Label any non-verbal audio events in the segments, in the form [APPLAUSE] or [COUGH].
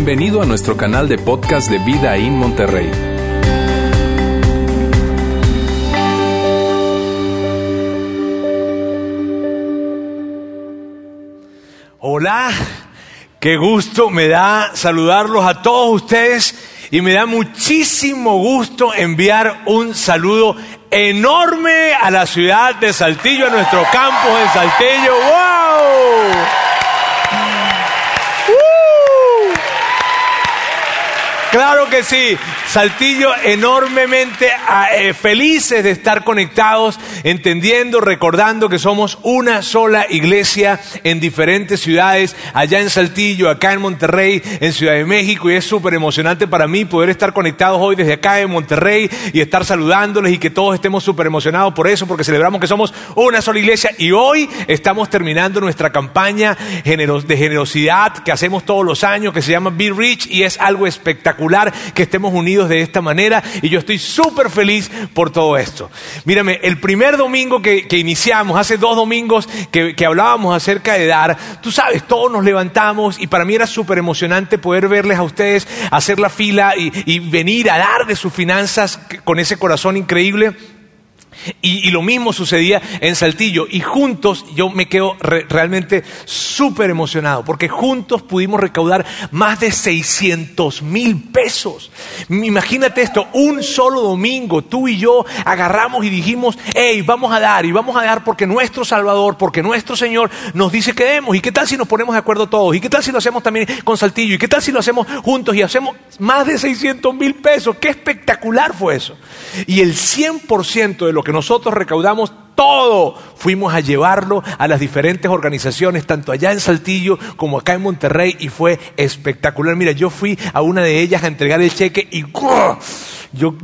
Bienvenido a nuestro canal de podcast de Vida en Monterrey. Hola, qué gusto me da saludarlos a todos ustedes y me da muchísimo gusto enviar un saludo enorme a la ciudad de Saltillo, a nuestro campus de Saltillo. ¡Wow! Claro que sí. Saltillo enormemente ah, eh, felices de estar conectados, entendiendo, recordando que somos una sola iglesia en diferentes ciudades, allá en Saltillo, acá en Monterrey, en Ciudad de México, y es súper emocionante para mí poder estar conectados hoy desde acá en Monterrey y estar saludándoles y que todos estemos súper emocionados por eso, porque celebramos que somos una sola iglesia y hoy estamos terminando nuestra campaña de generosidad que hacemos todos los años, que se llama Be Rich y es algo espectacular que estemos unidos de esta manera y yo estoy súper feliz por todo esto. Mírame, el primer domingo que, iniciamos, hace dos domingos que, hablábamos acerca de dar, tú sabes, todos nos levantamos y para mí era súper emocionante poder verles a ustedes hacer la fila y, y venir a dar de sus finanzas con ese corazón increíble. Y, lo mismo sucedía en Saltillo. Y juntos yo me quedo realmente súper emocionado, porque juntos pudimos recaudar más de 600 mil pesos. Imagínate esto, un solo domingo, tú y yo agarramos y dijimos, hey, vamos a dar, y vamos a dar porque nuestro Salvador, porque nuestro Señor nos dice que demos. ¿Y qué tal si nos ponemos de acuerdo todos? ¿Y qué tal si lo hacemos también con Saltillo? ¿Y qué tal si lo hacemos juntos y hacemos más de 600 mil pesos? ¡Qué espectacular fue eso! Y el 100% de lo que nosotros recaudamos, todo fuimos a llevarlo a las diferentes organizaciones, tanto allá en Saltillo como acá en Monterrey, y fue espectacular. Mira, yo fui a una de ellas a entregar el cheque y yo,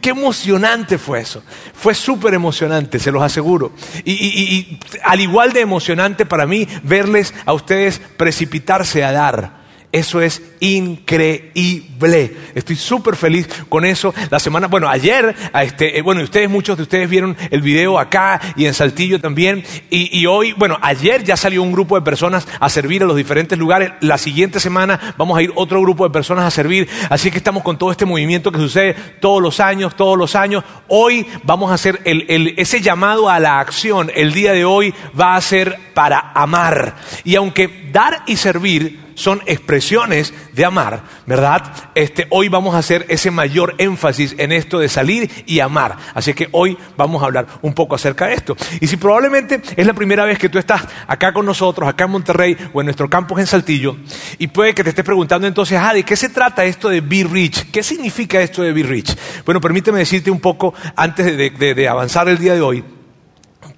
qué emocionante fue eso. Fue súper emocionante, se los aseguro. y al igual de emocionante para mí verles a ustedes precipitarse a dar eso es increíble. Estoy súper feliz con eso. La semana, bueno, ayer, este, eh, bueno, ustedes, muchos de ustedes vieron el video acá y en Saltillo también. Y, hoy, bueno, ayer ya salió un grupo de personas a servir a los diferentes lugares. La siguiente semana vamos a ir otro grupo de personas a servir. Así que estamos con todo este movimiento que sucede todos los años, todos los años. Hoy vamos a hacer ese llamado a la acción. El día de hoy va a ser para amar. Y aunque dar y servir son expresiones de amar, ¿verdad? Este, hoy vamos a hacer ese mayor énfasis en esto de salir y amar. Así que hoy vamos a hablar un poco acerca de esto. Y si probablemente es la primera vez que tú estás acá con nosotros, acá en Monterrey o en nuestro campus en Saltillo, y puede que te estés preguntando entonces, ah, ¿de qué se trata esto de Be Rich? ¿Qué significa esto de Be Rich? Bueno, permíteme decirte un poco antes de avanzar el día de hoy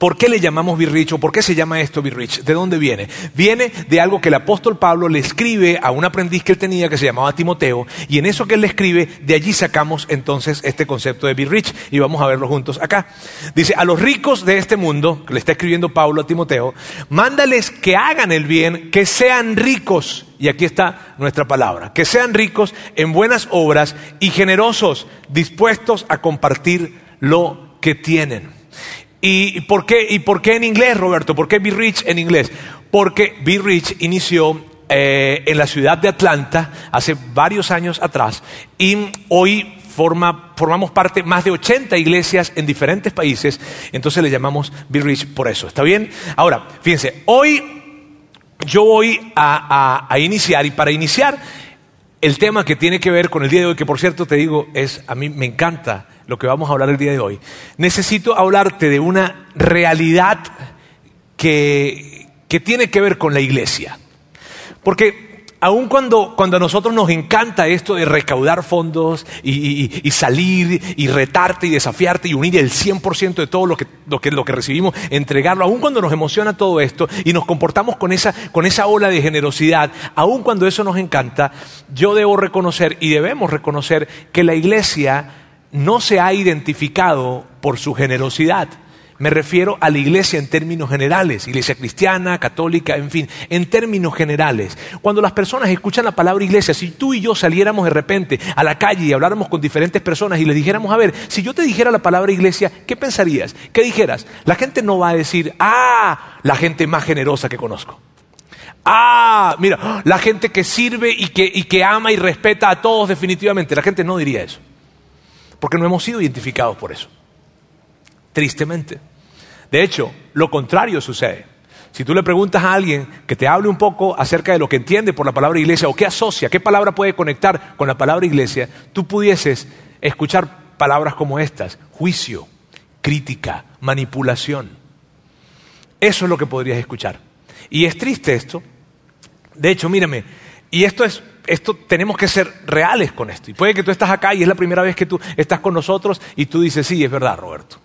¿Por qué le llamamos birrich o por qué se llama esto birrich? ¿De dónde viene? Viene de algo que el apóstol Pablo le escribe a un aprendiz que él tenía que se llamaba Timoteo y en eso que él le escribe, de allí sacamos entonces este concepto de birrich y vamos a verlo juntos acá. Dice, a los ricos de este mundo, que le está escribiendo Pablo a Timoteo, mándales que hagan el bien, que sean ricos. Y aquí está nuestra palabra, que sean ricos en buenas obras y generosos, dispuestos a compartir lo que tienen. ¿Y por qué, y por qué en inglés, Roberto? ¿Por qué Be Rich en inglés? Porque Be Rich inició eh, en la ciudad de Atlanta hace varios años atrás y hoy formamos parte más de 80 iglesias en diferentes países, entonces le llamamos Be Rich por eso. ¿Está bien? Ahora, fíjense, hoy yo voy a, a iniciar y para iniciar el tema que tiene que ver con el día de hoy, que por cierto te digo, es, a mí me encanta lo que vamos a hablar el día de hoy, necesito hablarte de una realidad que, que tiene que ver con la iglesia. Porque aun cuando, cuando a nosotros nos encanta esto de recaudar fondos y, salir y retarte y desafiarte y unir el 100% de todo lo que, lo, que, lo que recibimos, entregarlo, aun cuando nos emociona todo esto y nos comportamos con esa, con esa ola de generosidad, aun cuando eso nos encanta, yo debo reconocer y debemos reconocer que la iglesia no se ha identificado por su generosidad. Me refiero a la iglesia en términos generales, iglesia cristiana, católica, en fin, en términos generales. Cuando las personas escuchan la palabra iglesia, si tú y yo saliéramos de repente a la calle y habláramos con diferentes personas y les dijéramos, a ver, si yo te dijera la palabra iglesia, ¿qué pensarías? ¿Qué dijeras? La gente no va a decir, ah, la gente más generosa que conozco. Ah, mira, la gente que sirve y que, y que ama y respeta a todos definitivamente. La gente no diría eso. Porque no hemos sido identificados por eso. Tristemente. De hecho, lo contrario sucede. Si tú le preguntas a alguien que te hable un poco acerca de lo que entiende por la palabra iglesia o qué asocia, qué palabra puede conectar con la palabra iglesia, tú pudieses escuchar palabras como estas, juicio, crítica, manipulación. Eso es lo que podrías escuchar. Y es triste esto. De hecho, mírame, y esto es esto tenemos que ser reales con esto. Y puede que tú estás acá y es la primera vez que tú estás con nosotros y tú dices, sí, es verdad, Roberto.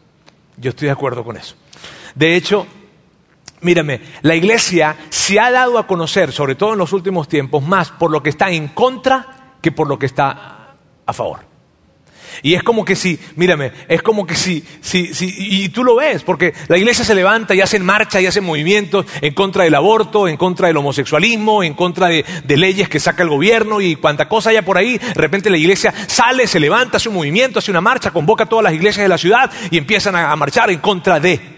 Yo estoy de acuerdo con eso. De hecho, mírame, la iglesia se ha dado a conocer, sobre todo en los últimos tiempos, más por lo que está en contra que por lo que está a favor. Y es como que si, mírame, es como que si, si, si, y tú lo ves, porque la iglesia se levanta y hace marcha y hace movimientos en contra del aborto, en contra del homosexualismo, en contra de, leyes que saca el gobierno y cuanta cosa haya por ahí. De repente la iglesia sale, se levanta, hace un movimiento, hace una marcha, convoca a todas las iglesias de la ciudad y empiezan a marchar en contra de.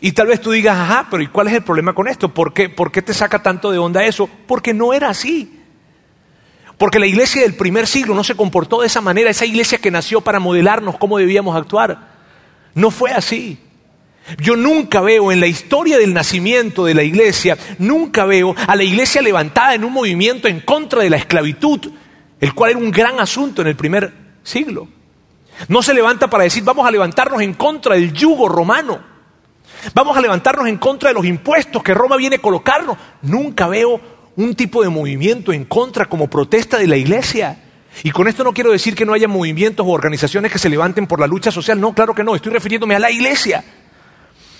Y tal vez tú digas, ajá, pero ¿y cuál es el problema con esto? ¿Por qué, ¿Por qué te saca tanto de onda eso? Porque no era así. Porque la iglesia del primer siglo no se comportó de esa manera, esa iglesia que nació para modelarnos cómo debíamos actuar. No fue así. Yo nunca veo en la historia del nacimiento de la iglesia, nunca veo a la iglesia levantada en un movimiento en contra de la esclavitud, el cual era un gran asunto en el primer siglo. No se levanta para decir, vamos a levantarnos en contra del yugo romano. Vamos a levantarnos en contra de los impuestos que Roma viene a colocarnos. Nunca veo un tipo de movimiento en contra como protesta de la iglesia. Y con esto no quiero decir que no haya movimientos o organizaciones que se levanten por la lucha social. No, claro que no. Estoy refiriéndome a la iglesia.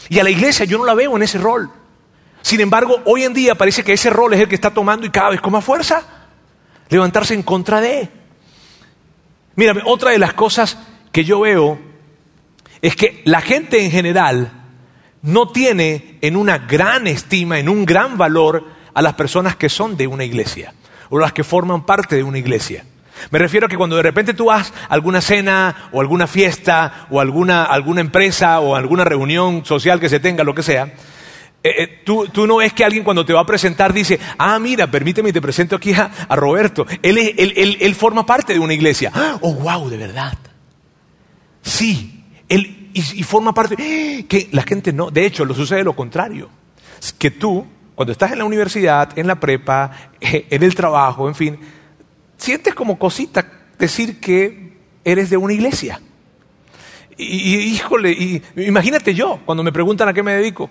Y a la iglesia yo no la veo en ese rol. Sin embargo, hoy en día parece que ese rol es el que está tomando y cada vez con más fuerza. Levantarse en contra de. Mírame, otra de las cosas que yo veo es que la gente en general no tiene en una gran estima, en un gran valor, a las personas que son de una iglesia o las que forman parte de una iglesia. Me refiero a que cuando de repente tú vas a alguna cena o alguna fiesta o alguna, alguna empresa o alguna reunión social que se tenga, lo que sea, eh, eh, tú, no ves que alguien cuando te va a presentar dice, ah, mira, permíteme, te presento aquí a, Roberto. Él, él, forma parte de una iglesia. Oh, wow, de verdad. Sí, él y, forma parte. Que la gente no, de hecho, lo sucede lo contrario. Que tú cuando estás en la universidad, en la prepa, eh, en el trabajo, en fin, sientes como cosita decir que eres de una iglesia. Y, híjole, y, imagínate yo, cuando me preguntan a qué me dedico.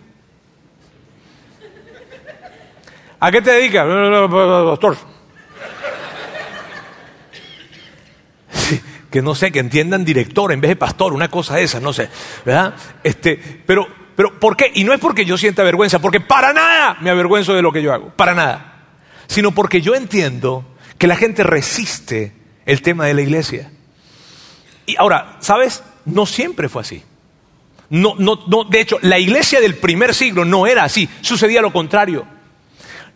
¿A qué te dedicas? Doctor. Que no sé, que entiendan director en vez de pastor, una cosa esa, no sé, ¿verdad? Este, pero pero ¿por qué? Y no es porque yo sienta vergüenza, porque para nada me avergüenzo de lo que yo hago, para nada. Sino porque yo entiendo que la gente resiste el tema de la iglesia. Y ahora, ¿sabes? No siempre fue así. No, no, no, de hecho, la iglesia del primer siglo no era así, sucedía lo contrario.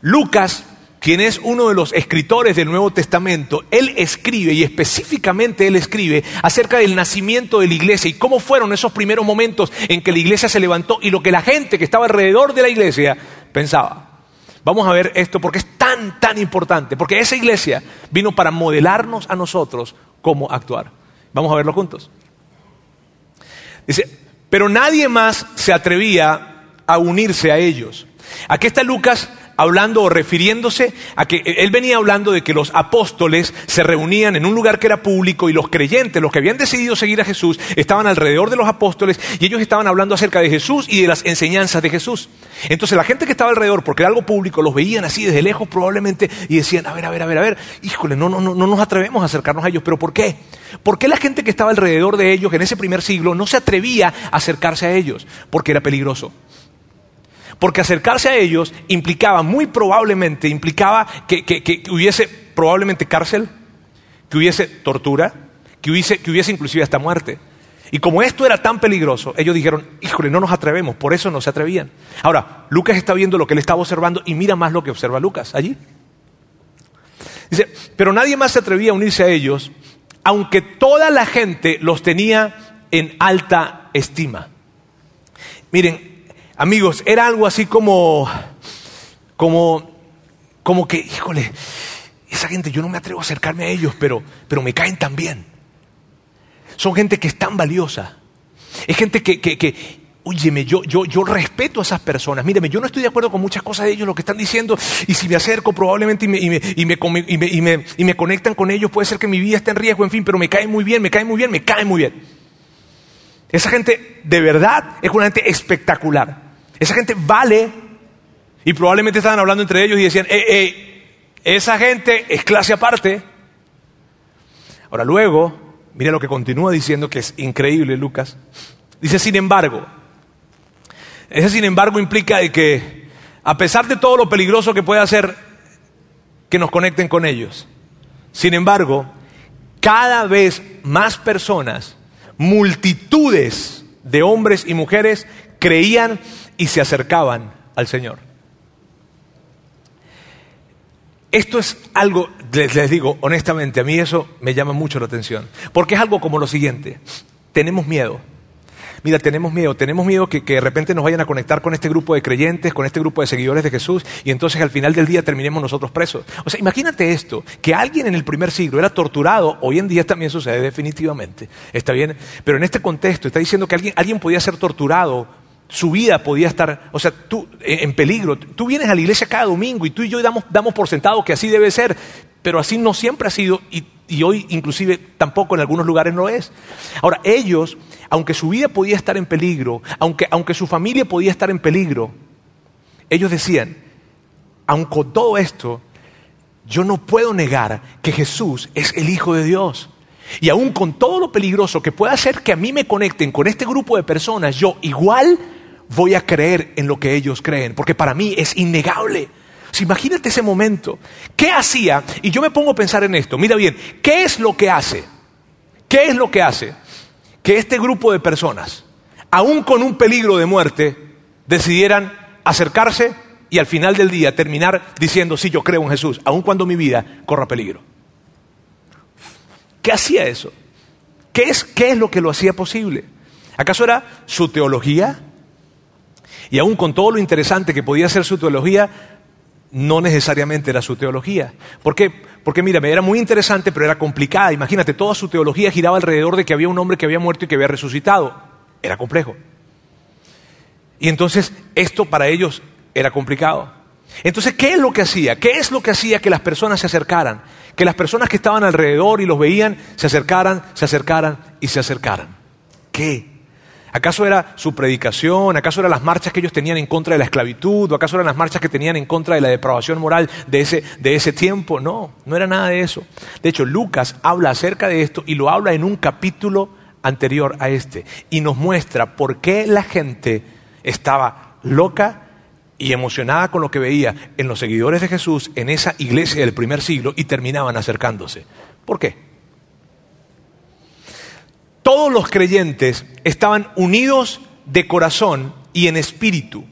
Lucas quien es uno de los escritores del Nuevo Testamento, él escribe, y específicamente él escribe, acerca del nacimiento de la iglesia y cómo fueron esos primeros momentos en que la iglesia se levantó y lo que la gente que estaba alrededor de la iglesia pensaba. Vamos a ver esto porque es tan, tan importante, porque esa iglesia vino para modelarnos a nosotros cómo actuar. Vamos a verlo juntos. Dice, pero nadie más se atrevía a unirse a ellos. Aquí está Lucas hablando o refiriéndose a que él venía hablando de que los apóstoles se reunían en un lugar que era público y los creyentes, los que habían decidido seguir a Jesús, estaban alrededor de los apóstoles y ellos estaban hablando acerca de Jesús y de las enseñanzas de Jesús. Entonces la gente que estaba alrededor, porque era algo público, los veían así desde lejos probablemente y decían, a ver, a ver, a ver, a ver, híjole, no, no, no, no nos atrevemos a acercarnos a ellos, pero ¿por qué? ¿Por qué la gente que estaba alrededor de ellos en ese primer siglo no se atrevía a acercarse a ellos? Porque era peligroso. Porque acercarse a ellos implicaba, muy probablemente, implicaba que, hubiese probablemente cárcel, que hubiese tortura, que hubiese, que hubiese inclusive hasta muerte. Y como esto era tan peligroso, ellos dijeron, híjole, no nos atrevemos, por eso no se atrevían. Ahora, Lucas está viendo lo que él estaba observando y mira más lo que observa Lucas allí. Dice, pero nadie más se atrevía a unirse a ellos, aunque toda la gente los tenía en alta estima. Miren, Amigos, era algo así como, como, como que, híjole, esa gente yo no me atrevo a acercarme a ellos, pero, pero me caen tan bien. Son gente que es tan valiosa. Es gente que, que, que óyeme, yo, yo, yo respeto a esas personas. Míreme, yo no estoy de acuerdo con muchas cosas de ellos, lo que están diciendo, y si me acerco probablemente y me, y me, conectan con ellos, puede ser que mi vida esté en riesgo, en fin, pero me caen muy bien, me caen muy bien, me caen muy bien. Esa gente de verdad es una gente espectacular. Esa gente vale. Y probablemente estaban hablando entre ellos y decían, eh, eh, esa gente es clase aparte. Ahora luego, mire lo que continúa diciendo, que es increíble Lucas. Dice, sin embargo, ese sin embargo implica que a pesar de todo lo peligroso que puede hacer que nos conecten con ellos, sin embargo, cada vez más personas, multitudes de hombres y mujeres creían y se acercaban al Señor. Esto es algo, les, digo honestamente, a mí eso me llama mucho la atención, porque es algo como lo siguiente, tenemos miedo. Mira, tenemos miedo, tenemos miedo que, que, de repente nos vayan a conectar con este grupo de creyentes, con este grupo de seguidores de Jesús, y entonces al final del día terminemos nosotros presos. O sea, imagínate esto, que alguien en el primer siglo era torturado, hoy en día también sucede definitivamente, está bien, pero en este contexto está diciendo que alguien, alguien podía ser torturado su vida podía estar, o sea, tú en peligro. Tú vienes a la iglesia cada domingo y tú y yo damos, damos por sentado que así debe ser, pero así no siempre ha sido y, y, hoy inclusive tampoco en algunos lugares no es. Ahora, ellos, aunque su vida podía estar en peligro, aunque, aunque su familia podía estar en peligro, ellos decían, aun con todo esto, yo no puedo negar que Jesús es el Hijo de Dios. Y aun con todo lo peligroso que pueda hacer que a mí me conecten con este grupo de personas, yo igual voy a creer en lo que ellos creen, porque para mí es innegable. imagínate ese momento. ¿Qué hacía? Y yo me pongo a pensar en esto. Mira bien, ¿qué es lo que hace? ¿Qué es lo que hace que este grupo de personas, aún con un peligro de muerte, decidieran acercarse y al final del día terminar diciendo, sí, yo creo en Jesús, aun cuando mi vida corra peligro? ¿Qué hacía eso? ¿Qué es, ¿Qué es lo que lo hacía posible? ¿Acaso era su teología? Y aún con todo lo interesante que podía ser su teología, no necesariamente era su teología. ¿Por qué? Porque mírame, era muy interesante, pero era complicada. Imagínate, toda su teología giraba alrededor de que había un hombre que había muerto y que había resucitado. Era complejo. Y entonces esto para ellos era complicado. Entonces, ¿qué es lo que hacía? ¿Qué es lo que hacía que las personas se acercaran? Que las personas que estaban alrededor y los veían se acercaran, se acercaran y se acercaran. ¿Qué? ¿Acaso era su predicación? ¿Acaso eran las marchas que ellos tenían en contra de la esclavitud? ¿O acaso eran las marchas que tenían en contra de la depravación moral de ese, de ese tiempo? No, no era nada de eso. De hecho, Lucas habla acerca de esto y lo habla en un capítulo anterior a este. Y nos muestra por qué la gente estaba loca y emocionada con lo que veía en los seguidores de Jesús en esa iglesia del primer siglo y terminaban acercándose. ¿Por qué? Todos los creyentes estaban unidos de corazón y en espíritu.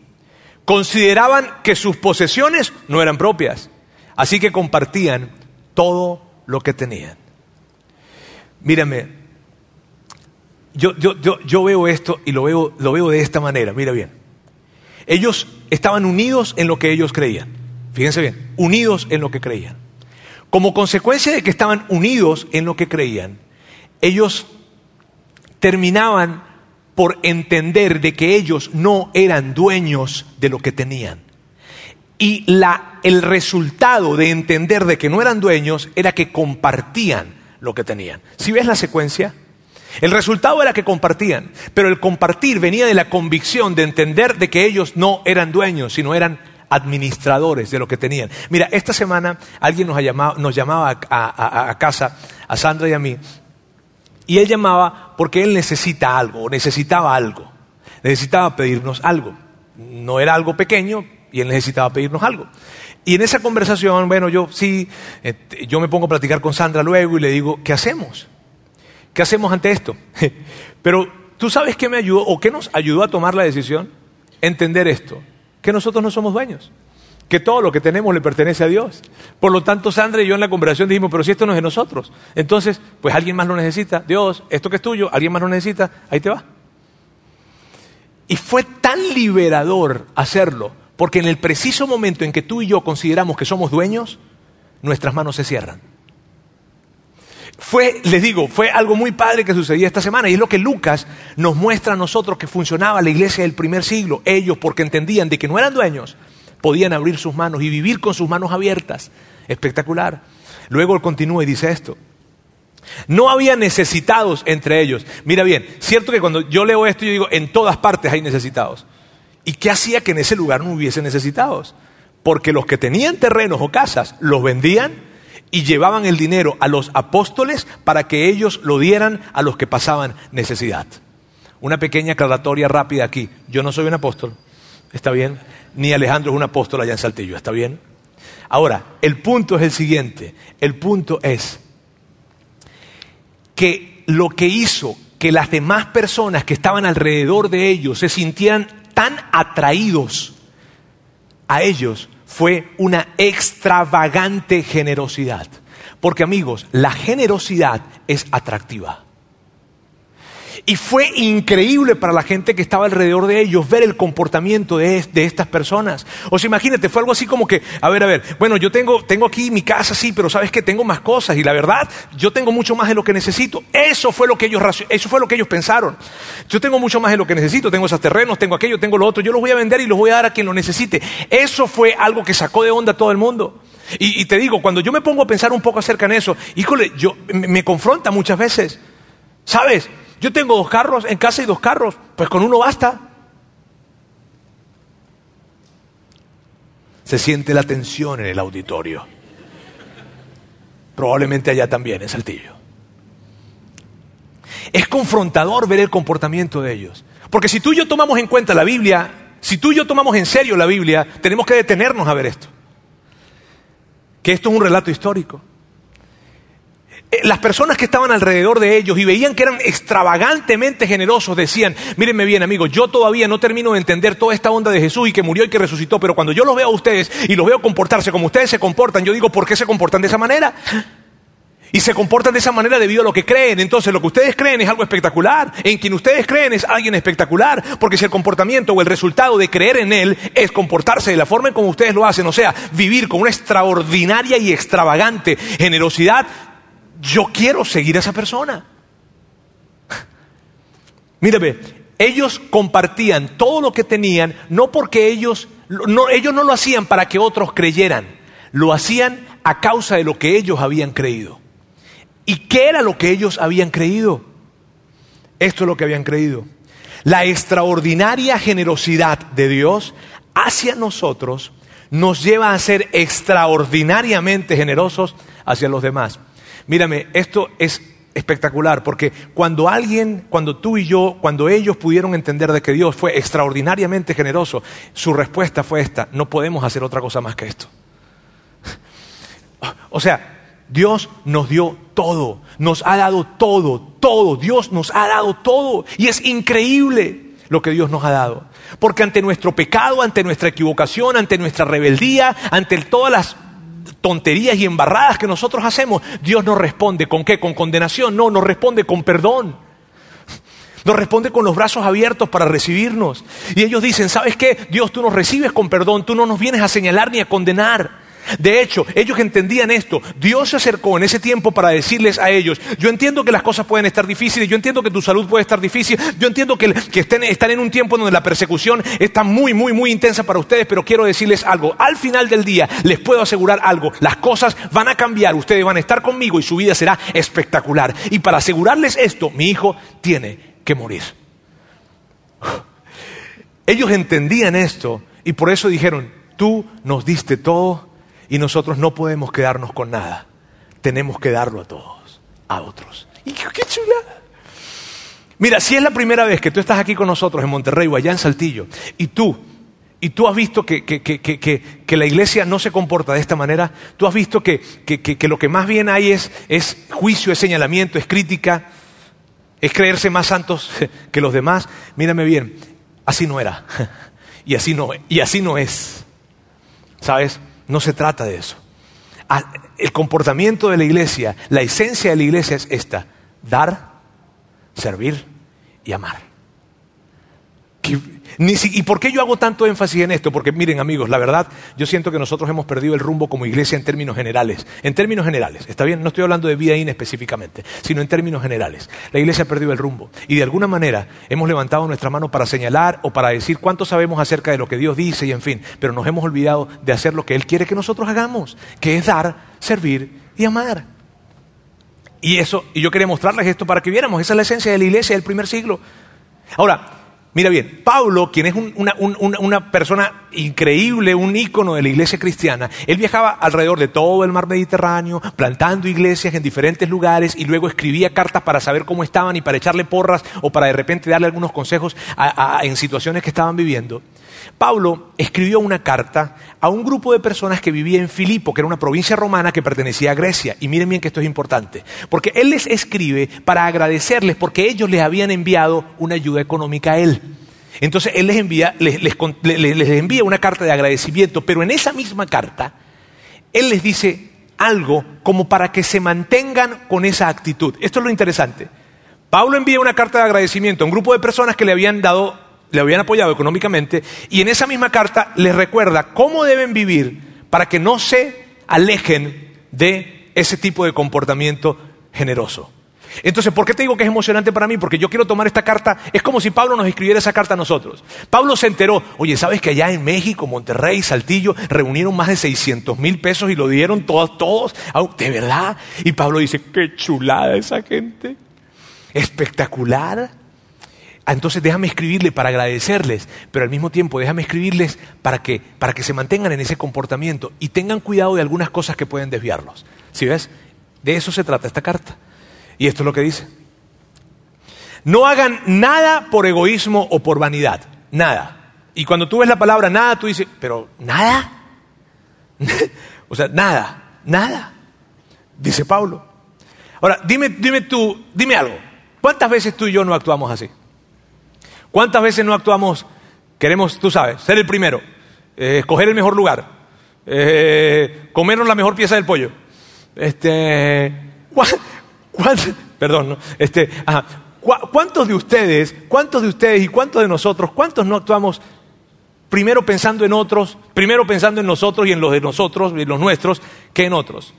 Consideraban que sus posesiones no eran propias, así que compartían todo lo que tenían. Mírame, yo, yo, veo esto y lo veo, lo veo de esta manera, mira bien. Ellos estaban unidos en lo que ellos creían. Fíjense bien, unidos en lo que creían. Como consecuencia de que estaban unidos en lo que creían, ellos terminaban por entender de que ellos no eran dueños de lo que tenían. Y la, el resultado de entender de que no eran dueños era que compartían lo que tenían. Si ves la secuencia, el resultado era que compartían, pero el compartir venía de la convicción de entender de que ellos no eran dueños, sino eran administradores de lo que tenían. Mira, esta semana alguien nos, llamaba, nos llamaba a, a casa, a Sandra y a mí, y él llamaba porque él necesita algo, necesitaba algo. Necesitaba pedirnos algo. No era algo pequeño y él necesitaba pedirnos algo. Y en esa conversación, bueno, yo sí, este, yo me pongo a platicar con Sandra luego y le digo, ¿qué hacemos? ¿Qué hacemos ante esto? [LAUGHS] Pero tú sabes qué me ayudó o qué nos ayudó a tomar la decisión? Entender esto, que nosotros no somos dueños que todo lo que tenemos le pertenece a Dios. Por lo tanto, Sandra y yo en la conversación dijimos, pero si esto no es de nosotros, entonces, pues alguien más lo necesita. Dios, esto que es tuyo, alguien más lo necesita, ahí te va. Y fue tan liberador hacerlo, Porque en el preciso momento en que tú y yo consideramos que somos dueños, nuestras manos se cierran. Fue, les digo, fue algo muy padre que sucedía esta semana y es lo que Lucas nos muestra a nosotros que funcionaba la iglesia del primer siglo. Ellos, porque entendían de que no eran dueños, podían abrir sus manos y vivir con sus manos abiertas. Espectacular. Luego él continúa y dice esto. No había necesitados entre ellos. Mira bien, cierto que cuando yo leo esto yo digo, en todas partes hay necesitados. ¿Y qué hacía que en ese lugar no hubiese necesitados? Porque los que tenían terrenos o casas los vendían y llevaban el dinero a los apóstoles para que ellos lo dieran a los que pasaban necesidad. Una pequeña aclaratoria rápida aquí. Yo no soy un apóstol, ¿está bien? Ni Alejandro es un apóstol allá en Saltillo, ¿está bien? Ahora, el punto es el siguiente. El punto es que lo que hizo que las demás personas que estaban alrededor de ellos se sintieran tan atraídos a ellos fue una extravagante generosidad. Porque amigos, la generosidad es atractiva. Y fue increíble para la gente que estaba alrededor de ellos ver el comportamiento de, estas personas. O sea, imagínate, fue algo así como que, a ver, a ver, bueno, yo tengo, tengo aquí mi casa, sí, pero sabes que tengo más cosas y la verdad, yo tengo mucho más de lo que necesito. Eso fue lo que ellos, eso fue lo que ellos pensaron. Yo tengo mucho más de lo que necesito, tengo esos terrenos, tengo aquello, tengo lo otro, yo los voy a vender y los voy a dar a quien lo necesite. Eso fue algo que sacó de onda a todo el mundo. Y, te digo, cuando yo me pongo a pensar un poco acerca de eso, híjole, yo, me confronta muchas veces. ¿Sabes? Yo tengo dos carros en casa y dos carros, pues con uno basta. Se siente la tensión en el auditorio. Probablemente allá también, en Saltillo. Es confrontador ver el comportamiento de ellos. Porque si tú y yo tomamos en cuenta la Biblia, si tú y yo tomamos en serio la Biblia, tenemos que detenernos a ver esto. Que esto es un relato histórico. Eh, las personas que estaban alrededor de ellos y veían que eran extravagantemente generosos decían, mírenme bien amigos, yo todavía no termino de entender toda esta onda de Jesús y que murió y que resucitó, pero cuando yo los veo a ustedes y los veo comportarse como ustedes se comportan, yo digo, ¿por qué se comportan de esa manera? Y se comportan de esa manera debido a lo que creen. Entonces lo que ustedes creen es algo espectacular. En quien ustedes creen es alguien espectacular. Porque si el comportamiento o el resultado de creer en Él es comportarse de la forma en como ustedes lo hacen, o sea, vivir con una extraordinaria y extravagante generosidad, yo quiero seguir a esa persona. Mírame, ellos compartían todo lo que tenían, no porque ellos no, ellos no lo hacían para que otros creyeran, lo hacían a causa de lo que ellos habían creído. ¿Y qué era lo que ellos habían creído? Esto es lo que habían creído. La extraordinaria generosidad de Dios hacia nosotros nos lleva a ser extraordinariamente generosos hacia los demás. Mírame, esto es espectacular, porque cuando alguien, cuando tú y yo, cuando ellos pudieron entender de que Dios fue extraordinariamente generoso, su respuesta fue esta, no podemos hacer otra cosa más que esto. [LAUGHS] O sea, Dios nos dio todo, nos ha dado todo, todo, Dios nos ha dado todo. Y es increíble lo que Dios nos ha dado. Porque ante nuestro pecado, ante nuestra equivocación, ante nuestra rebeldía, ante todas las tonterías y embarradas que nosotros hacemos, Dios nos responde con qué? Con condenación, no, nos responde con perdón. Nos responde con los brazos abiertos para recibirnos. Y ellos dicen, ¿sabes qué? Dios, tú nos recibes con perdón, tú no nos vienes a señalar ni a condenar. De hecho, ellos entendían esto. Dios se acercó en ese tiempo para decirles a ellos, yo entiendo que las cosas pueden estar difíciles, yo entiendo que tu salud puede estar difícil, yo entiendo que, estén, están en un tiempo donde la persecución está muy, muy, muy intensa para ustedes, pero quiero decirles algo. Al final del día, les puedo asegurar algo, las cosas van a cambiar, ustedes van a estar conmigo y su vida será espectacular. Y para asegurarles esto, mi hijo tiene que morir. Ellos entendían esto y por eso dijeron, tú nos diste todo y nosotros no podemos quedarnos con nada. Tenemos que darlo a todos, a otros. Y qué chula. Mira, si es la primera vez que tú estás aquí con nosotros en Monterrey o allá en Saltillo, y tú, y tú has visto que, que, la iglesia no se comporta de esta manera, tú has visto que, lo que más bien hay es, es juicio, es señalamiento, es crítica, es creerse más santos [LAUGHS] que los demás, mírame bien, así no era. [LAUGHS] Y así no, y así no es. ¿Sabes? No se trata de eso. Ah, el comportamiento de la iglesia, la esencia de la iglesia es esta, dar, servir y amar. ¿Y por qué yo hago tanto énfasis en esto? Porque miren amigos, la verdad, yo siento que nosotros hemos perdido el rumbo como iglesia en términos generales. En términos generales, está bien, no estoy hablando de vida in específicamente, sino en términos generales. La iglesia ha perdido el rumbo. Y de alguna manera hemos levantado nuestra mano para señalar o para decir cuánto sabemos acerca de lo que Dios dice y en fin, pero nos hemos olvidado de hacer lo que Él quiere que nosotros hagamos, que es dar, servir y amar. Y eso, y yo quería mostrarles esto para que viéramos, esa es la esencia de la iglesia del primer siglo. Ahora, Mira bien, Pablo, quien es una, persona increíble, un ícono de la iglesia cristiana, él viajaba alrededor de todo el mar Mediterráneo, plantando iglesias en diferentes lugares y luego escribía cartas para saber cómo estaban y para echarle porras o para de repente darle algunos consejos en situaciones que estaban viviendo. Pablo escribió una carta a un grupo de personas que vivía en Filipo, que era una provincia romana que pertenecía a Grecia. Y miren bien que esto es importante, porque él les escribe para agradecerles porque ellos les habían enviado una ayuda económica a él. Entonces él les envía, les, envía una carta de agradecimiento, pero en esa misma carta él les dice algo como para que se mantengan con esa actitud. Esto es lo interesante. Pablo envía una carta de agradecimiento a un grupo de personas que le habían dado le habían apoyado económicamente, y en esa misma carta les recuerda cómo deben vivir para que no se alejen de ese tipo de comportamiento generoso. Entonces, ¿por qué te digo que es emocionante para mí? Porque yo quiero tomar esta carta, es como si Pablo nos escribiera esa carta a nosotros. Pablo se enteró, oye, ¿sabes que allá en México, Monterrey, Saltillo, reunieron más de 600 mil pesos y lo dieron todos, todos? ¿De verdad? Y Pablo dice, qué chulada esa gente, espectacular. Ah, entonces déjame escribirle para agradecerles, pero al mismo tiempo déjame escribirles para que, para que se mantengan en ese comportamiento y tengan cuidado de algunas cosas que pueden desviarlos. ¿Sí ves? De eso se trata esta carta. Y esto es lo que dice. No hagan nada por egoísmo o por vanidad. Nada. Y cuando tú ves la palabra nada, tú dices, pero nada. [LAUGHS] o sea, nada, nada. Dice Pablo. Ahora, dime, dime tú, dime algo. ¿Cuántas veces tú y yo no actuamos así? ¿Cuántas veces no actuamos, queremos, tú sabes, ser el primero, eh, escoger el mejor lugar, eh, comernos la mejor pieza del pollo? Este, perdón, este, ¿cuántos de ustedes, cuántos de ustedes y cuántos de nosotros, cuántos no actuamos primero pensando en otros, primero pensando en nosotros y en los de nosotros, y en los nuestros, que en otros?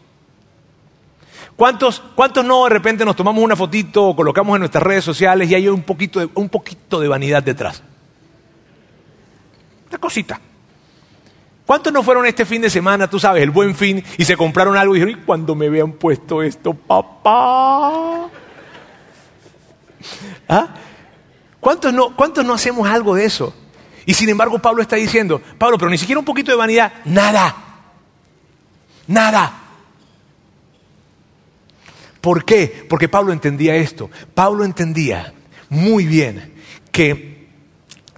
¿Cuántos, ¿Cuántos no de repente nos tomamos una fotito o colocamos en nuestras redes sociales y hay un poquito de, un poquito de vanidad detrás? Una cosita. ¿Cuántos no fueron este fin de semana, tú sabes, el buen fin, y se compraron algo y dijeron, ¿y cuando me vean puesto esto, papá? ¿Ah? ¿Cuántos, no, ¿Cuántos no hacemos algo de eso? Y sin embargo Pablo está diciendo, Pablo, pero ni siquiera un poquito de vanidad, nada, nada. ¿Por qué? Porque Pablo entendía esto. Pablo entendía muy bien que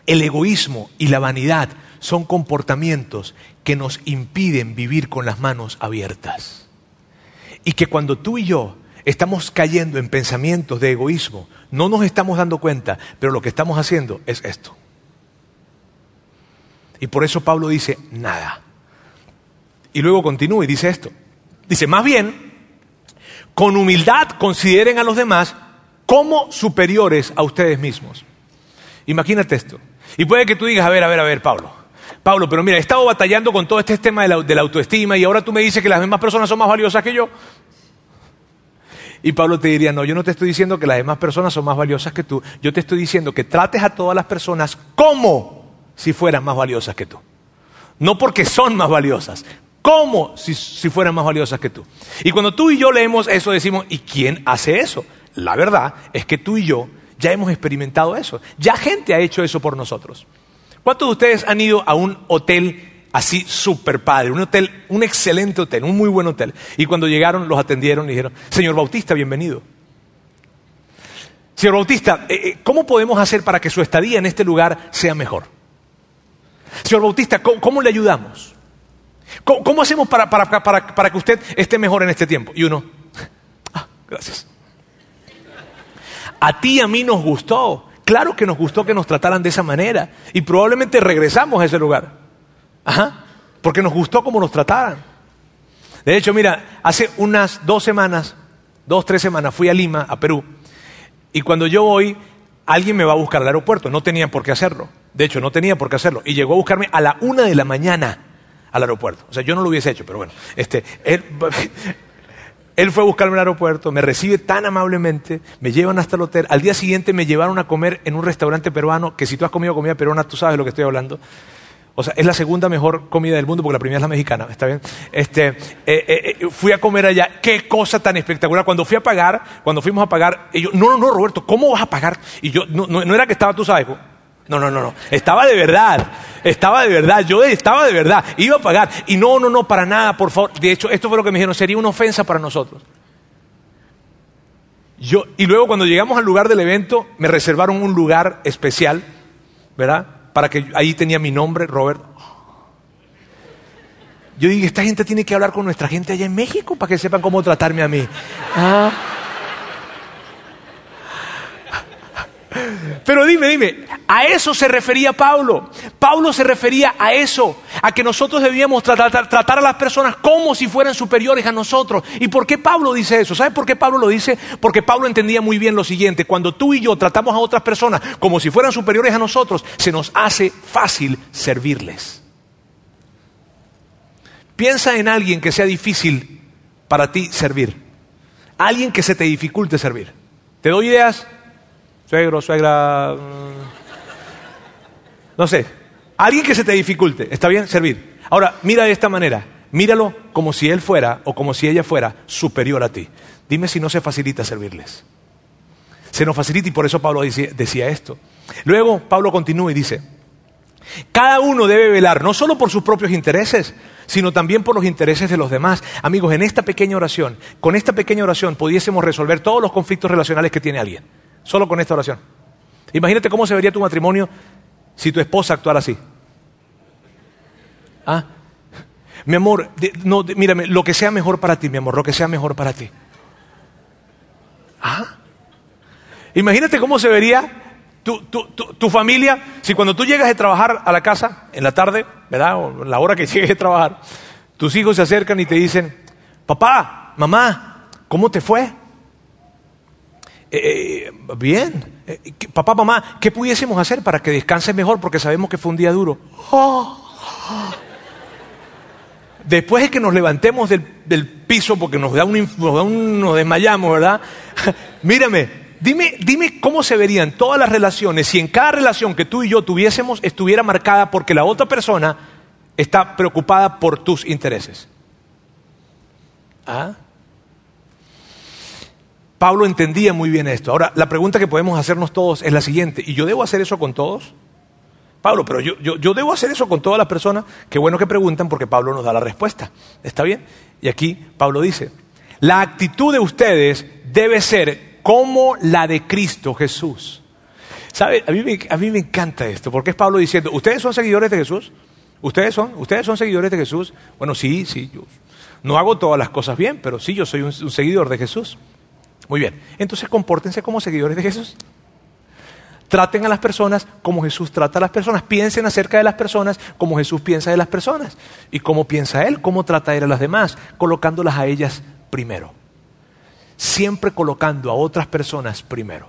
el egoísmo y la vanidad son comportamientos que nos impiden vivir con las manos abiertas. Y que cuando tú y yo estamos cayendo en pensamientos de egoísmo, no nos estamos dando cuenta, pero lo que estamos haciendo es esto. Y por eso Pablo dice, nada. Y luego continúa y dice esto. Dice, más bien, con humildad consideren a los demás como superiores a ustedes mismos. Imagínate esto. Y puede que tú digas, a ver, a ver, a ver, Pablo. Pablo, pero mira, he estado batallando con todo este tema de la, autoestima y ahora tú me dices que las demás personas son más valiosas que yo. Y Pablo te diría, no, yo no te estoy diciendo que las demás personas son más valiosas que tú, yo te estoy diciendo que trates a todas las personas como si fueran más valiosas que tú. No porque son más valiosas, como si, fueran más valiosas que tú. Y cuando tú y yo leemos eso, decimos, ¿y quién hace eso? La verdad es que tú y yo ya hemos experimentado eso. Ya gente ha hecho eso por nosotros. ¿Cuántos de ustedes han ido a un hotel así súper padre, un hotel, un excelente hotel, un muy buen hotel? Y cuando llegaron, los atendieron y dijeron, señor Bautista, bienvenido. Señor Bautista, eh, eh, ¿cómo podemos hacer para que su estadía en este lugar sea mejor? Señor Bautista, cómo le ayudamos? ¿Cómo, hacemos para, para, que usted esté mejor en este tiempo? Y uno, ah, gracias. A ti y a mí nos gustó. Claro que nos gustó que nos trataran de esa manera. Y probablemente regresamos a ese lugar. Ajá. Porque nos gustó cómo nos trataran. De hecho, mira, hace unas dos semanas, dos, tres semanas, fui a Lima, a Perú. Y cuando yo voy, alguien me va a buscar al aeropuerto. No tenían por qué hacerlo. De hecho, no tenía por qué hacerlo. Y llegó a buscarme a la una de la mañana al aeropuerto. O sea, yo no lo hubiese hecho, pero bueno. Este, [LAUGHS] él, fue a buscarme al aeropuerto, me recibe tan amablemente, me llevan hasta el hotel. Al día siguiente me llevaron a comer en un restaurante peruano, que si tú has comido comida peruana, tú sabes de lo que estoy hablando. O sea, es la segunda mejor comida del mundo porque la primera es la mexicana, ¿está bien? Este, eh, eh, eh, fui a comer allá, qué cosa tan espectacular. Cuando fui a pagar, cuando fuimos a pagar, yo, no, no, no, Roberto, ¿cómo vas a pagar? Y yo, no, no, no era que estaba, tú sabes, no, no, no, no. Estaba de verdad. Estaba de verdad. Yo estaba de verdad. Iba a pagar. Y no, no, no, para nada, por favor. De hecho, esto fue lo que me dijeron. Sería una ofensa para nosotros. Yo, y luego cuando llegamos al lugar del evento, me reservaron un lugar especial, ¿verdad? Para que ahí tenía mi nombre, Robert. Yo dije, esta gente tiene que hablar con nuestra gente allá en México para que sepan cómo tratarme a mí. Ah. Pero dime, dime, a eso se refería Pablo. Pablo se refería a eso, a que nosotros debíamos tratar, tratar, a las personas como si fueran superiores a nosotros. ¿Y por qué Pablo dice eso? ¿Sabes por qué Pablo lo dice? Porque Pablo entendía muy bien lo siguiente, cuando tú y yo tratamos a otras personas como si fueran superiores a nosotros, se nos hace fácil servirles. Piensa en alguien que sea difícil para ti servir. Alguien que se te dificulte servir. ¿Te doy ideas? Suegro, suegra, mm, no sé, alguien que se te dificulte, ¿está bien? Servir. Ahora, mira de esta manera, míralo como si él fuera o como si ella fuera superior a ti. Dime si no se facilita servirles. Se nos facilita y por eso Pablo decía, esto. Luego Pablo continúa y dice, cada uno debe velar no solo por sus propios intereses, sino también por los intereses de los demás. Amigos, en esta pequeña oración, con esta pequeña oración pudiésemos resolver todos los conflictos relacionales que tiene alguien. Solo con esta oración. Imagínate cómo se vería tu matrimonio si tu esposa actuara así. ¿Ah? Mi amor, no, mírame, lo que sea mejor para ti, mi amor, lo que sea mejor para ti. ¿Ah? Imagínate cómo se vería tu, tu, familia si cuando tú llegas de trabajar a la casa en la tarde, ¿verdad? O la hora que [LAUGHS] llegues de trabajar, tus hijos se acercan y te dicen, papá, mamá, ¿cómo te fue? Eh, eh, bien, eh, papá, mamá, ¿qué pudiésemos hacer para que descanse mejor? Porque sabemos que fue un día duro. Después de que nos levantemos del, piso porque nos da, un, nos desmayamos, ¿verdad? [LAUGHS] Mírame, dime, dime cómo se verían todas las relaciones si en cada relación que tú y yo tuviésemos estuviera marcada porque la otra persona está preocupada por tus intereses. ¿Ah? Pablo entendía muy bien esto. Ahora, la pregunta que podemos hacernos todos es la siguiente, ¿y yo debo hacer eso con todos? Pablo, pero yo, yo, debo hacer eso con todas las personas. Qué bueno que preguntan porque Pablo nos da la respuesta. ¿Está bien? Y aquí Pablo dice, la actitud de ustedes debe ser como la de Cristo Jesús. ¿Sabe? A mí, me, a mí me encanta esto, porque es Pablo diciendo, ¿ustedes son seguidores de Jesús? ¿Ustedes son? ¿Ustedes son seguidores de Jesús? Bueno, sí, sí, yo no hago todas las cosas bien, pero sí, yo soy un seguidor de Jesús. Muy bien, entonces compórtense como seguidores de Jesús. Traten a las personas como Jesús trata a las personas. Piensen acerca de las personas como Jesús piensa de las personas. Y cómo piensa Él, cómo trata Él a las demás, colocándolas a ellas primero. Siempre colocando a otras personas primero.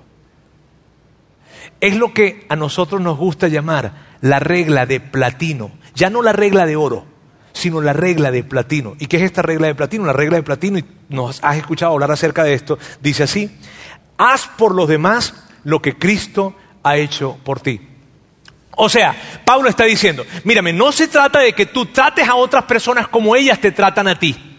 Es lo que a nosotros nos gusta llamar la regla de platino, ya no la regla de oro sino la regla de platino. ¿Y qué es esta regla de platino? La regla de platino, y nos has escuchado hablar acerca de esto, dice así, haz por los demás lo que Cristo ha hecho por ti. O sea, Pablo está diciendo, mírame, no se trata de que tú trates a otras personas como ellas te tratan a ti.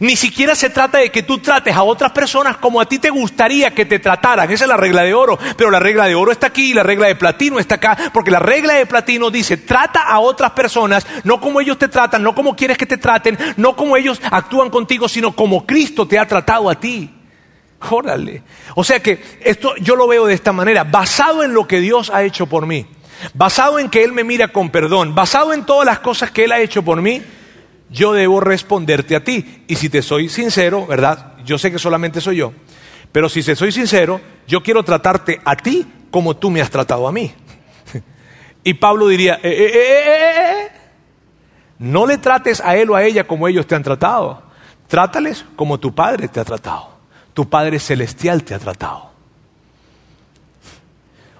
Ni siquiera se trata de que tú trates a otras personas como a ti te gustaría que te trataran. Esa es la regla de oro. Pero la regla de oro está aquí y la regla de platino está acá. Porque la regla de platino dice, trata a otras personas no como ellos te tratan, no como quieres que te traten, no como ellos actúan contigo, sino como Cristo te ha tratado a ti. Órale. O sea que esto yo lo veo de esta manera, basado en lo que Dios ha hecho por mí, basado en que Él me mira con perdón, basado en todas las cosas que Él ha hecho por mí yo debo responderte a ti. Y si te soy sincero, ¿verdad? Yo sé que solamente soy yo. Pero si te soy sincero, yo quiero tratarte a ti como tú me has tratado a mí. [LAUGHS] Y Pablo diría, eh, eh, eh, no le trates a él o a ella como ellos te han tratado. Trátales como tu Padre te ha tratado. Tu Padre celestial te ha tratado.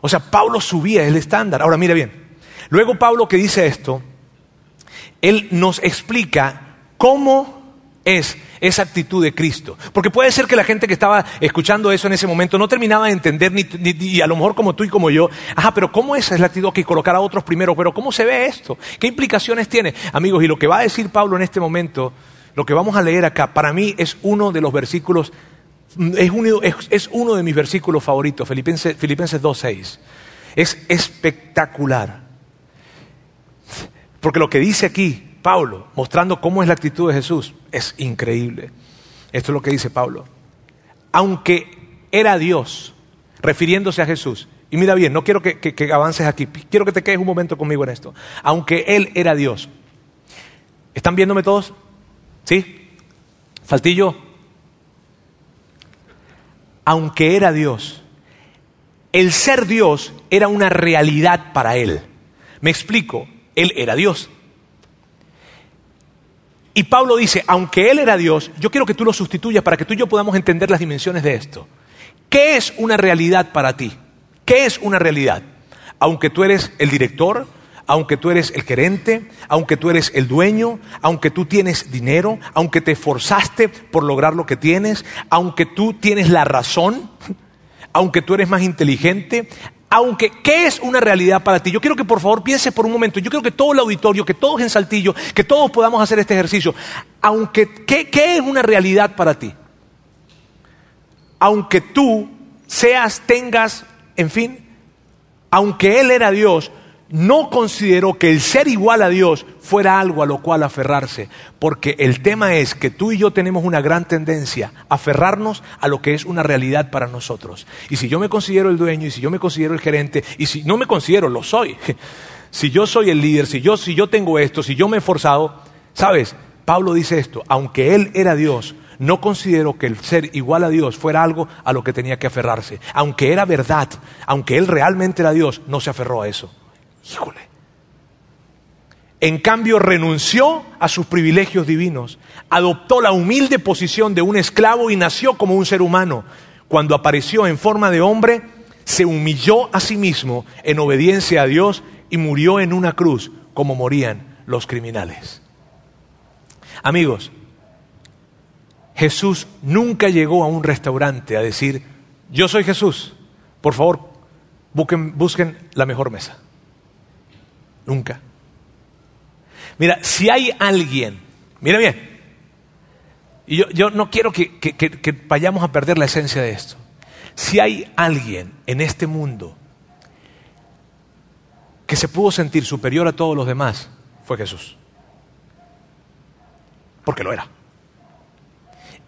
O sea, Pablo subía el estándar. Ahora mira bien, Luego Pablo que dice esto, él nos explica cómo es esa actitud de Cristo. Porque puede ser que la gente que estaba escuchando eso en ese momento no terminaba de entender, ni, y a lo mejor como tú y como yo, ajá, pero ¿cómo esa es la actitud que colocar a otros primero? Pero ¿cómo se ve esto? ¿Qué implicaciones tiene? Amigos, y lo que va a decir Pablo en este momento, lo que vamos a leer acá, para mí es uno de los versículos, es uno, es, uno de mis versículos favoritos, Filipenses, Filipenses 2.6. Es espectacular. Porque lo que dice aquí Pablo, mostrando cómo es la actitud de Jesús, es increíble. Esto es lo que dice Pablo. Aunque era Dios, refiriéndose a Jesús, y mira bien, no quiero que, que, avances aquí, quiero que te quedes un momento conmigo en esto. Aunque Él era Dios. ¿Están viéndome todos? ¿Sí? Faltillo. Aunque era Dios, el ser Dios era una realidad para Él. Me explico, Él era Dios. Y Pablo dice, aunque Él era Dios, yo quiero que tú lo sustituyas para que tú y yo podamos entender las dimensiones de esto. ¿Qué es una realidad para ti? ¿Qué es una realidad? Aunque tú eres el director, aunque tú eres el gerente, aunque tú eres el dueño, aunque tú tienes dinero, aunque te esforzaste por lograr lo que tienes, aunque tú tienes la razón, [LAUGHS] aunque tú eres más inteligente, aunque, ¿qué es una realidad para ti? Yo quiero que por favor pienses por un momento, yo quiero que todo el auditorio, que todos en Saltillo, que todos podamos hacer este ejercicio. Aunque, ¿qué, qué es una realidad para ti? Aunque tú seas, tengas, en fin, aunque Él era Dios, no consideró que el ser igual a Dios fuera algo a lo cual aferrarse, porque el tema es que tú y yo tenemos una gran tendencia a aferrarnos a lo que es una realidad para nosotros. Y si yo me considero el dueño, y si yo me considero el gerente, y si no me considero, lo soy. [LAUGHS] Si yo soy el líder, si yo, si yo tengo esto, si yo me he esforzado, ¿sabes? Pablo dice esto, aunque él era Dios, no consideró que el ser igual a Dios fuera algo a lo que tenía que aferrarse. Aunque era verdad, aunque él realmente era Dios, no se aferró a eso. Híjole. En cambio, renunció a sus privilegios divinos, adoptó la humilde posición de un esclavo y nació como un ser humano. Cuando apareció en forma de hombre, se humilló a sí mismo en obediencia a Dios y murió en una cruz como morían los criminales. Amigos, Jesús nunca llegó a un restaurante a decir, yo soy Jesús, por favor, busquen, busquen la mejor mesa. Nunca. Mira, si hay alguien, mira bien, y yo, no quiero que, que vayamos a perder la esencia de esto. Si hay alguien en este mundo que se pudo sentir superior a todos los demás, fue Jesús. Porque lo era.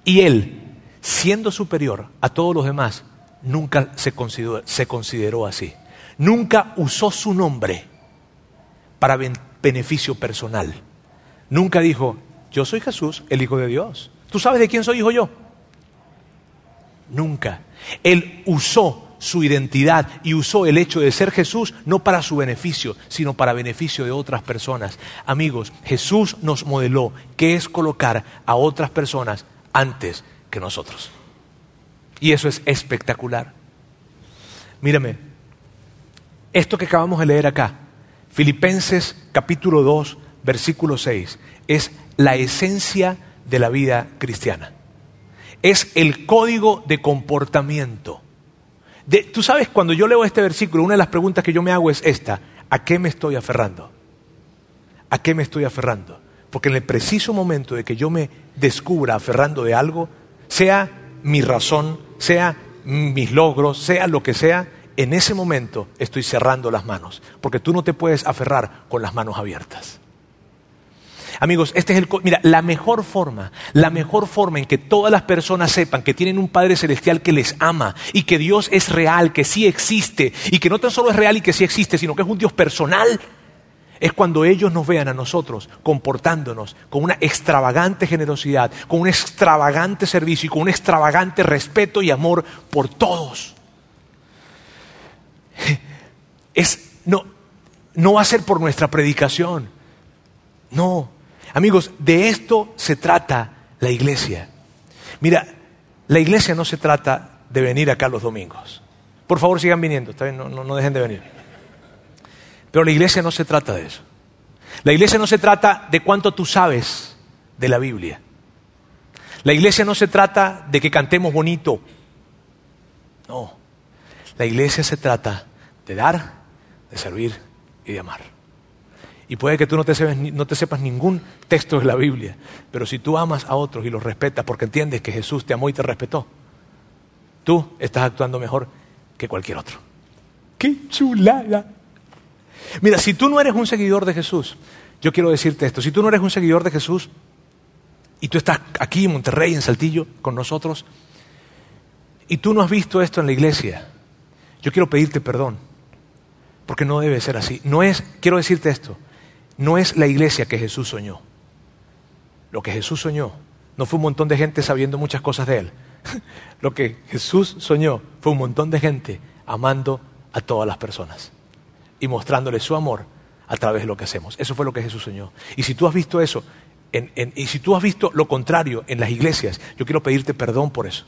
Y él, siendo superior a todos los demás, nunca se consideró, se consideró así. Nunca usó su nombre para beneficio personal. Nunca dijo, yo soy Jesús, el Hijo de Dios. ¿Tú sabes de quién soy hijo yo? Nunca. Él usó su identidad y usó el hecho de ser Jesús no para su beneficio, sino para beneficio de otras personas. Amigos, Jesús nos modeló qué es colocar a otras personas antes que nosotros. Y eso es espectacular. Mírame, esto que acabamos de leer acá Filipenses capítulo 2, versículo 6, es la esencia de la vida cristiana. Es el código de comportamiento. Tú sabes, cuando yo leo este versículo, una de las preguntas que yo me hago es esta, ¿a qué me estoy aferrando? ¿A qué me estoy aferrando? Porque en el preciso momento de que yo me descubra aferrando de algo, sea mi razón, sea mis logros, sea lo que sea, en ese momento estoy cerrando las manos, porque tú no te puedes aferrar con las manos abiertas. Amigos, este es el mira, la mejor forma, la mejor forma en que todas las personas sepan que tienen un Padre celestial que les ama y que Dios es real, que sí existe y que no tan solo es real y que sí existe, sino que es un Dios personal, es cuando ellos nos vean a nosotros comportándonos con una extravagante generosidad, con un extravagante servicio y con un extravagante respeto y amor por todos. Es, no, no va a ser por nuestra predicación. No. Amigos, de esto se trata la iglesia. Mira, la iglesia no se trata de venir acá los domingos. Por favor, sigan viniendo, no, no, no dejen de venir. Pero la iglesia no se trata de eso. La iglesia no se trata de cuánto tú sabes de la Biblia. La iglesia no se trata de que cantemos bonito. No. La iglesia se trata de dar, de servir y de amar. Y puede que tú no te, sepas, no te sepas ningún texto de la Biblia, pero si tú amas a otros y los respetas porque entiendes que Jesús te amó y te respetó, tú estás actuando mejor que cualquier otro. ¡Qué chulada! Mira, si tú no eres un seguidor de Jesús, yo quiero decirte esto, si tú no eres un seguidor de Jesús y tú estás aquí en Monterrey, en Saltillo, con nosotros, y tú no has visto esto en la iglesia, yo quiero pedirte perdón, porque no debe ser así. No es, quiero decirte esto, no es la iglesia que Jesús soñó. Lo que Jesús soñó no fue un montón de gente sabiendo muchas cosas de Él. [LAUGHS] Lo que Jesús soñó fue un montón de gente amando a todas las personas y mostrándole su amor a través de lo que hacemos. Eso fue lo que Jesús soñó. Y si tú has visto eso, y si tú has visto lo contrario en las iglesias, yo quiero pedirte perdón por eso.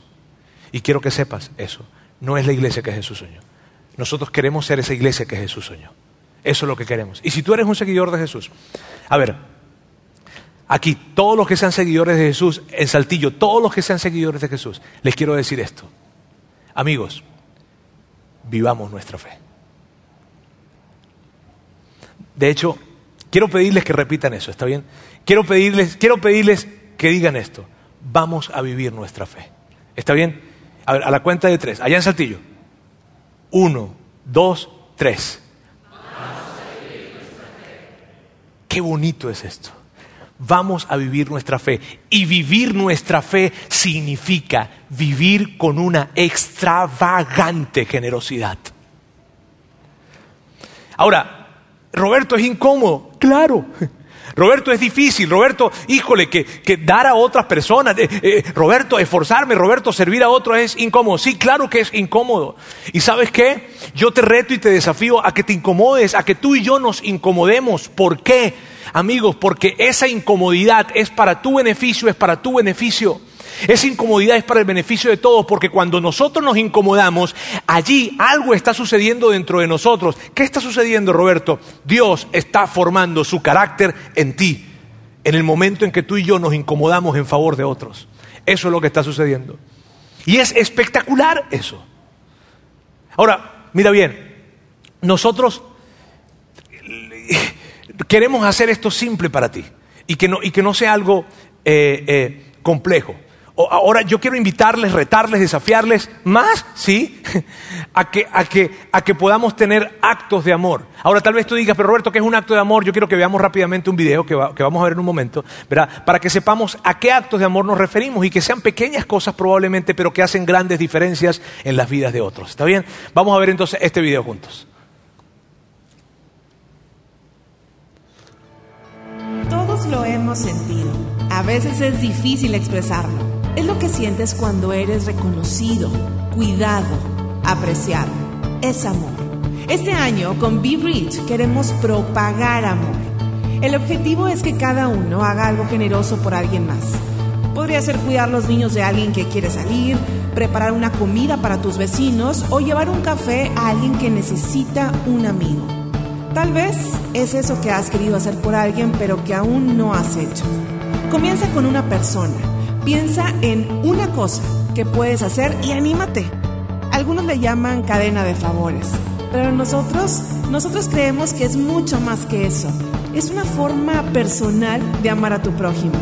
Y quiero que sepas eso. No es la iglesia que Jesús soñó. Nosotros queremos ser esa iglesia que Jesús soñó. Eso es lo que queremos. Y si tú eres un seguidor de Jesús, a ver, aquí todos los que sean seguidores de Jesús, en Saltillo, todos los que sean seguidores de Jesús, les quiero decir esto. Amigos, vivamos nuestra fe. De hecho, quiero pedirles que repitan eso, ¿está bien? Quiero pedirles, quiero pedirles que digan esto. Vamos a vivir nuestra fe. ¿Está bien? A a la cuenta de tres. Allá en Saltillo. Uno, dos, tres. Qué bonito es esto. Vamos a vivir nuestra fe. Y vivir nuestra fe significa vivir con una extravagante generosidad. Ahora, Roberto es incómodo, claro. Roberto es difícil, Roberto, híjole, que, dar a otras personas, eh, Roberto, esforzarme, Roberto, servir a otros es incómodo. Sí, claro que es incómodo. ¿Y sabes qué? Yo te reto y te desafío a que te incomodes, a que tú y yo nos incomodemos. ¿Por qué? Amigos, porque esa incomodidad es para tu beneficio, es para tu beneficio. Esa incomodidad es para el beneficio de todos, porque cuando nosotros nos incomodamos, allí algo está sucediendo dentro de nosotros. ¿Qué está sucediendo, Roberto? Dios está formando su carácter en ti, en el momento en que tú y yo nos incomodamos en favor de otros. Eso es lo que está sucediendo. Y es espectacular eso. Ahora, mira bien, nosotros queremos hacer esto simple para ti y que no, y que no sea algo eh, eh, complejo ahora yo quiero invitarles, retarles, desafiarles más, ¿sí? [LAUGHS] A que, a, que, a que podamos tener actos de amor. Ahora tal vez tú digas, pero Roberto, ¿qué es un acto de amor? Yo quiero que veamos rápidamente un video que, que vamos a ver en un momento, ¿verdad? Para que sepamos a qué actos de amor nos referimos y que sean pequeñas cosas probablemente, pero que hacen grandes diferencias en las vidas de otros. ¿Está bien? Vamos a ver entonces este video juntos. Todos lo hemos sentido. A veces es difícil expresarlo. Es lo que sientes cuando eres reconocido, cuidado, apreciado. Es amor. Este año con Be Rich queremos propagar amor. El objetivo es que cada uno haga algo generoso por alguien más. Podría ser cuidar los niños de alguien que quiere salir, preparar una comida para tus vecinos o llevar un café a alguien que necesita un amigo. Tal vez es eso que has querido hacer por alguien pero que aún no has hecho. Comienza con una persona Piensa en una cosa que puedes hacer y anímate. Algunos le llaman cadena de favores, pero nosotros, nosotros creemos que es mucho más que eso. Es una forma personal de amar a tu prójimo.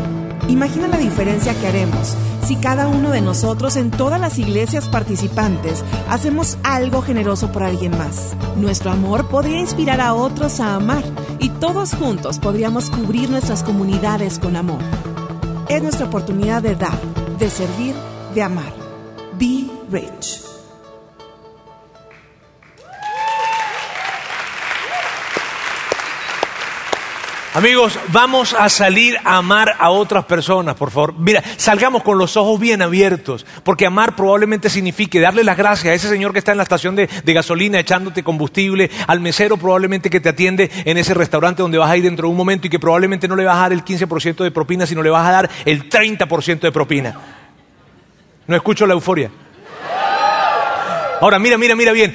Imagina la diferencia que haremos si cada uno de nosotros en todas las iglesias participantes hacemos algo generoso por alguien más. Nuestro amor podría inspirar a otros a amar y todos juntos podríamos cubrir nuestras comunidades con amor. Es nuestra oportunidad de dar, de servir, de amar. Be rich. Amigos, vamos a salir a amar a otras personas, por favor. Mira, salgamos con los ojos bien abiertos, porque amar probablemente signifique darle las gracias a ese señor que está en la estación de, gasolina echándote combustible, al mesero probablemente que te atiende en ese restaurante donde vas a ir dentro de un momento y que probablemente no le vas a dar el 15% de propina, sino le vas a dar el 30% de propina. No escucho la euforia. Ahora, mira, mira, mira bien.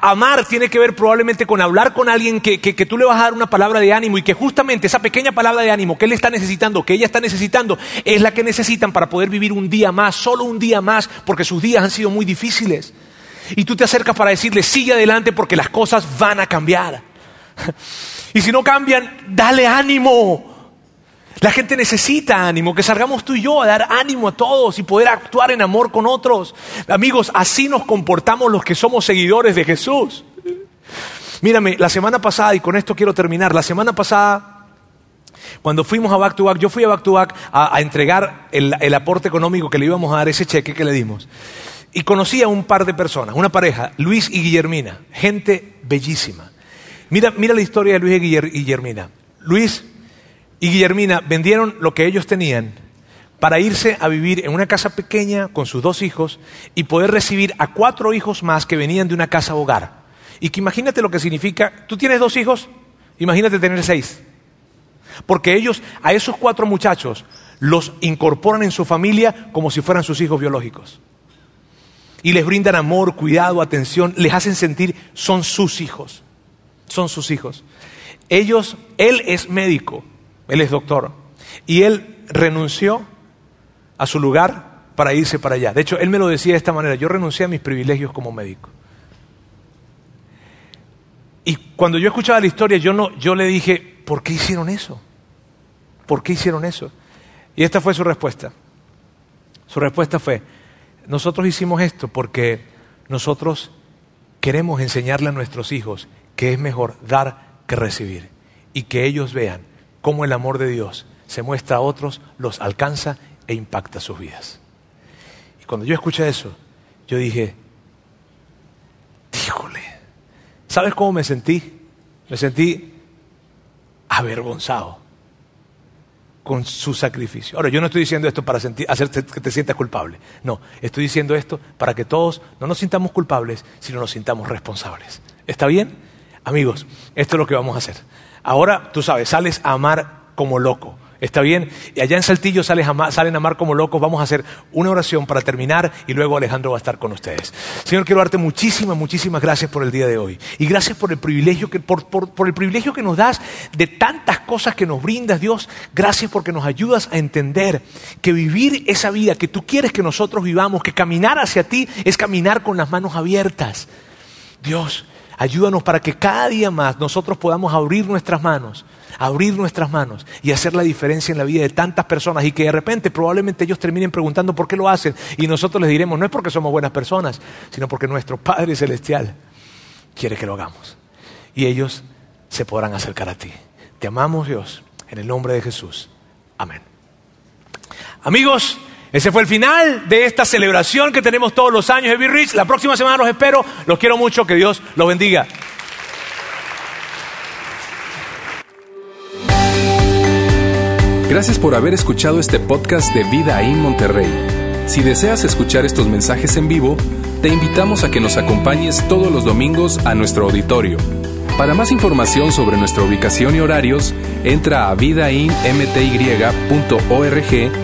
Amar tiene que ver probablemente con hablar con alguien que, que, tú le vas a dar una palabra de ánimo y que justamente esa pequeña palabra de ánimo que él está necesitando, que ella está necesitando, es la que necesitan para poder vivir un día más, solo un día más, porque sus días han sido muy difíciles. Y tú te acercas para decirle, sigue adelante porque las cosas van a cambiar. [LAUGHS] Y si no cambian, dale ánimo. La gente necesita ánimo, que salgamos tú y yo a dar ánimo a todos y poder actuar en amor con otros. Amigos, así nos comportamos los que somos seguidores de Jesús. Mírame, la semana pasada, y con esto quiero terminar, la semana pasada, cuando fuimos a Back to Back, yo fui a Back to Back a, entregar el, el, aporte económico que le íbamos a dar, ese cheque que le dimos. Y conocí a un par de personas, una pareja, Luis y Guillermina, gente bellísima. Mira, mira la historia de Luis y Guillermina. Luis y Guillermina vendieron lo que ellos tenían para irse a vivir en una casa pequeña con sus dos hijos y poder recibir a cuatro hijos más que venían de una casa hogar. Y que imagínate lo que significa, tú tienes dos hijos, imagínate tener seis. Porque ellos a esos cuatro muchachos los incorporan en su familia como si fueran sus hijos biológicos. Y les brindan amor, cuidado, atención, les hacen sentir son sus hijos. Son sus hijos. Ellos, él es médico, él es doctor. Y él renunció a su lugar para irse para allá. De hecho, él me lo decía de esta manera, yo renuncié a mis privilegios como médico. Y cuando yo escuchaba la historia, yo, no, yo le dije, ¿por qué hicieron eso? ¿Por qué hicieron eso? Y esta fue su respuesta. Su respuesta fue, nosotros hicimos esto porque nosotros queremos enseñarle a nuestros hijos que es mejor dar que recibir y que ellos vean cómo el amor de Dios se muestra a otros, los alcanza e impacta sus vidas. Y cuando yo escuché eso, yo dije, díjole, ¿sabes cómo me sentí? Me sentí avergonzado con su sacrificio. Ahora, yo no estoy diciendo esto para sentir, que te sientas culpable. No, estoy diciendo esto para que todos no nos sintamos culpables, sino nos sintamos responsables. ¿Está bien? Amigos, esto es lo que vamos a hacer. Ahora, tú sabes, sales a amar como loco. ¿Está bien? Y allá en Saltillo salen a amar como locos. Vamos a hacer una oración para terminar y luego Alejandro va a estar con ustedes. Señor, quiero darte muchísimas, muchísimas gracias por el día de hoy. Y gracias por el privilegio que, por, por el privilegio que nos das de tantas cosas que nos brindas, Dios. Gracias porque nos ayudas a entender que vivir esa vida que tú quieres que nosotros vivamos, que caminar hacia ti es caminar con las manos abiertas. Dios, Ayúdanos para que cada día más nosotros podamos abrir nuestras manos, abrir nuestras manos y hacer la diferencia en la vida de tantas personas y que de repente probablemente ellos terminen preguntando por qué lo hacen y nosotros les diremos no es porque somos buenas personas, sino porque nuestro Padre Celestial quiere que lo hagamos. Y ellos se podrán acercar a ti. Te amamos Dios, en el nombre de Jesús. Amén. Amigos, ese fue el final de esta celebración que tenemos todos los años de Be Rich. La próxima semana los espero. Los quiero mucho. Que Dios los bendiga. Gracias por haber escuchado este podcast de Vida en Monterrey. Si deseas escuchar estos mensajes en vivo, te invitamos a que nos acompañes todos los domingos a nuestro auditorio. Para más información sobre nuestra ubicación y horarios, entra a vidainmty.org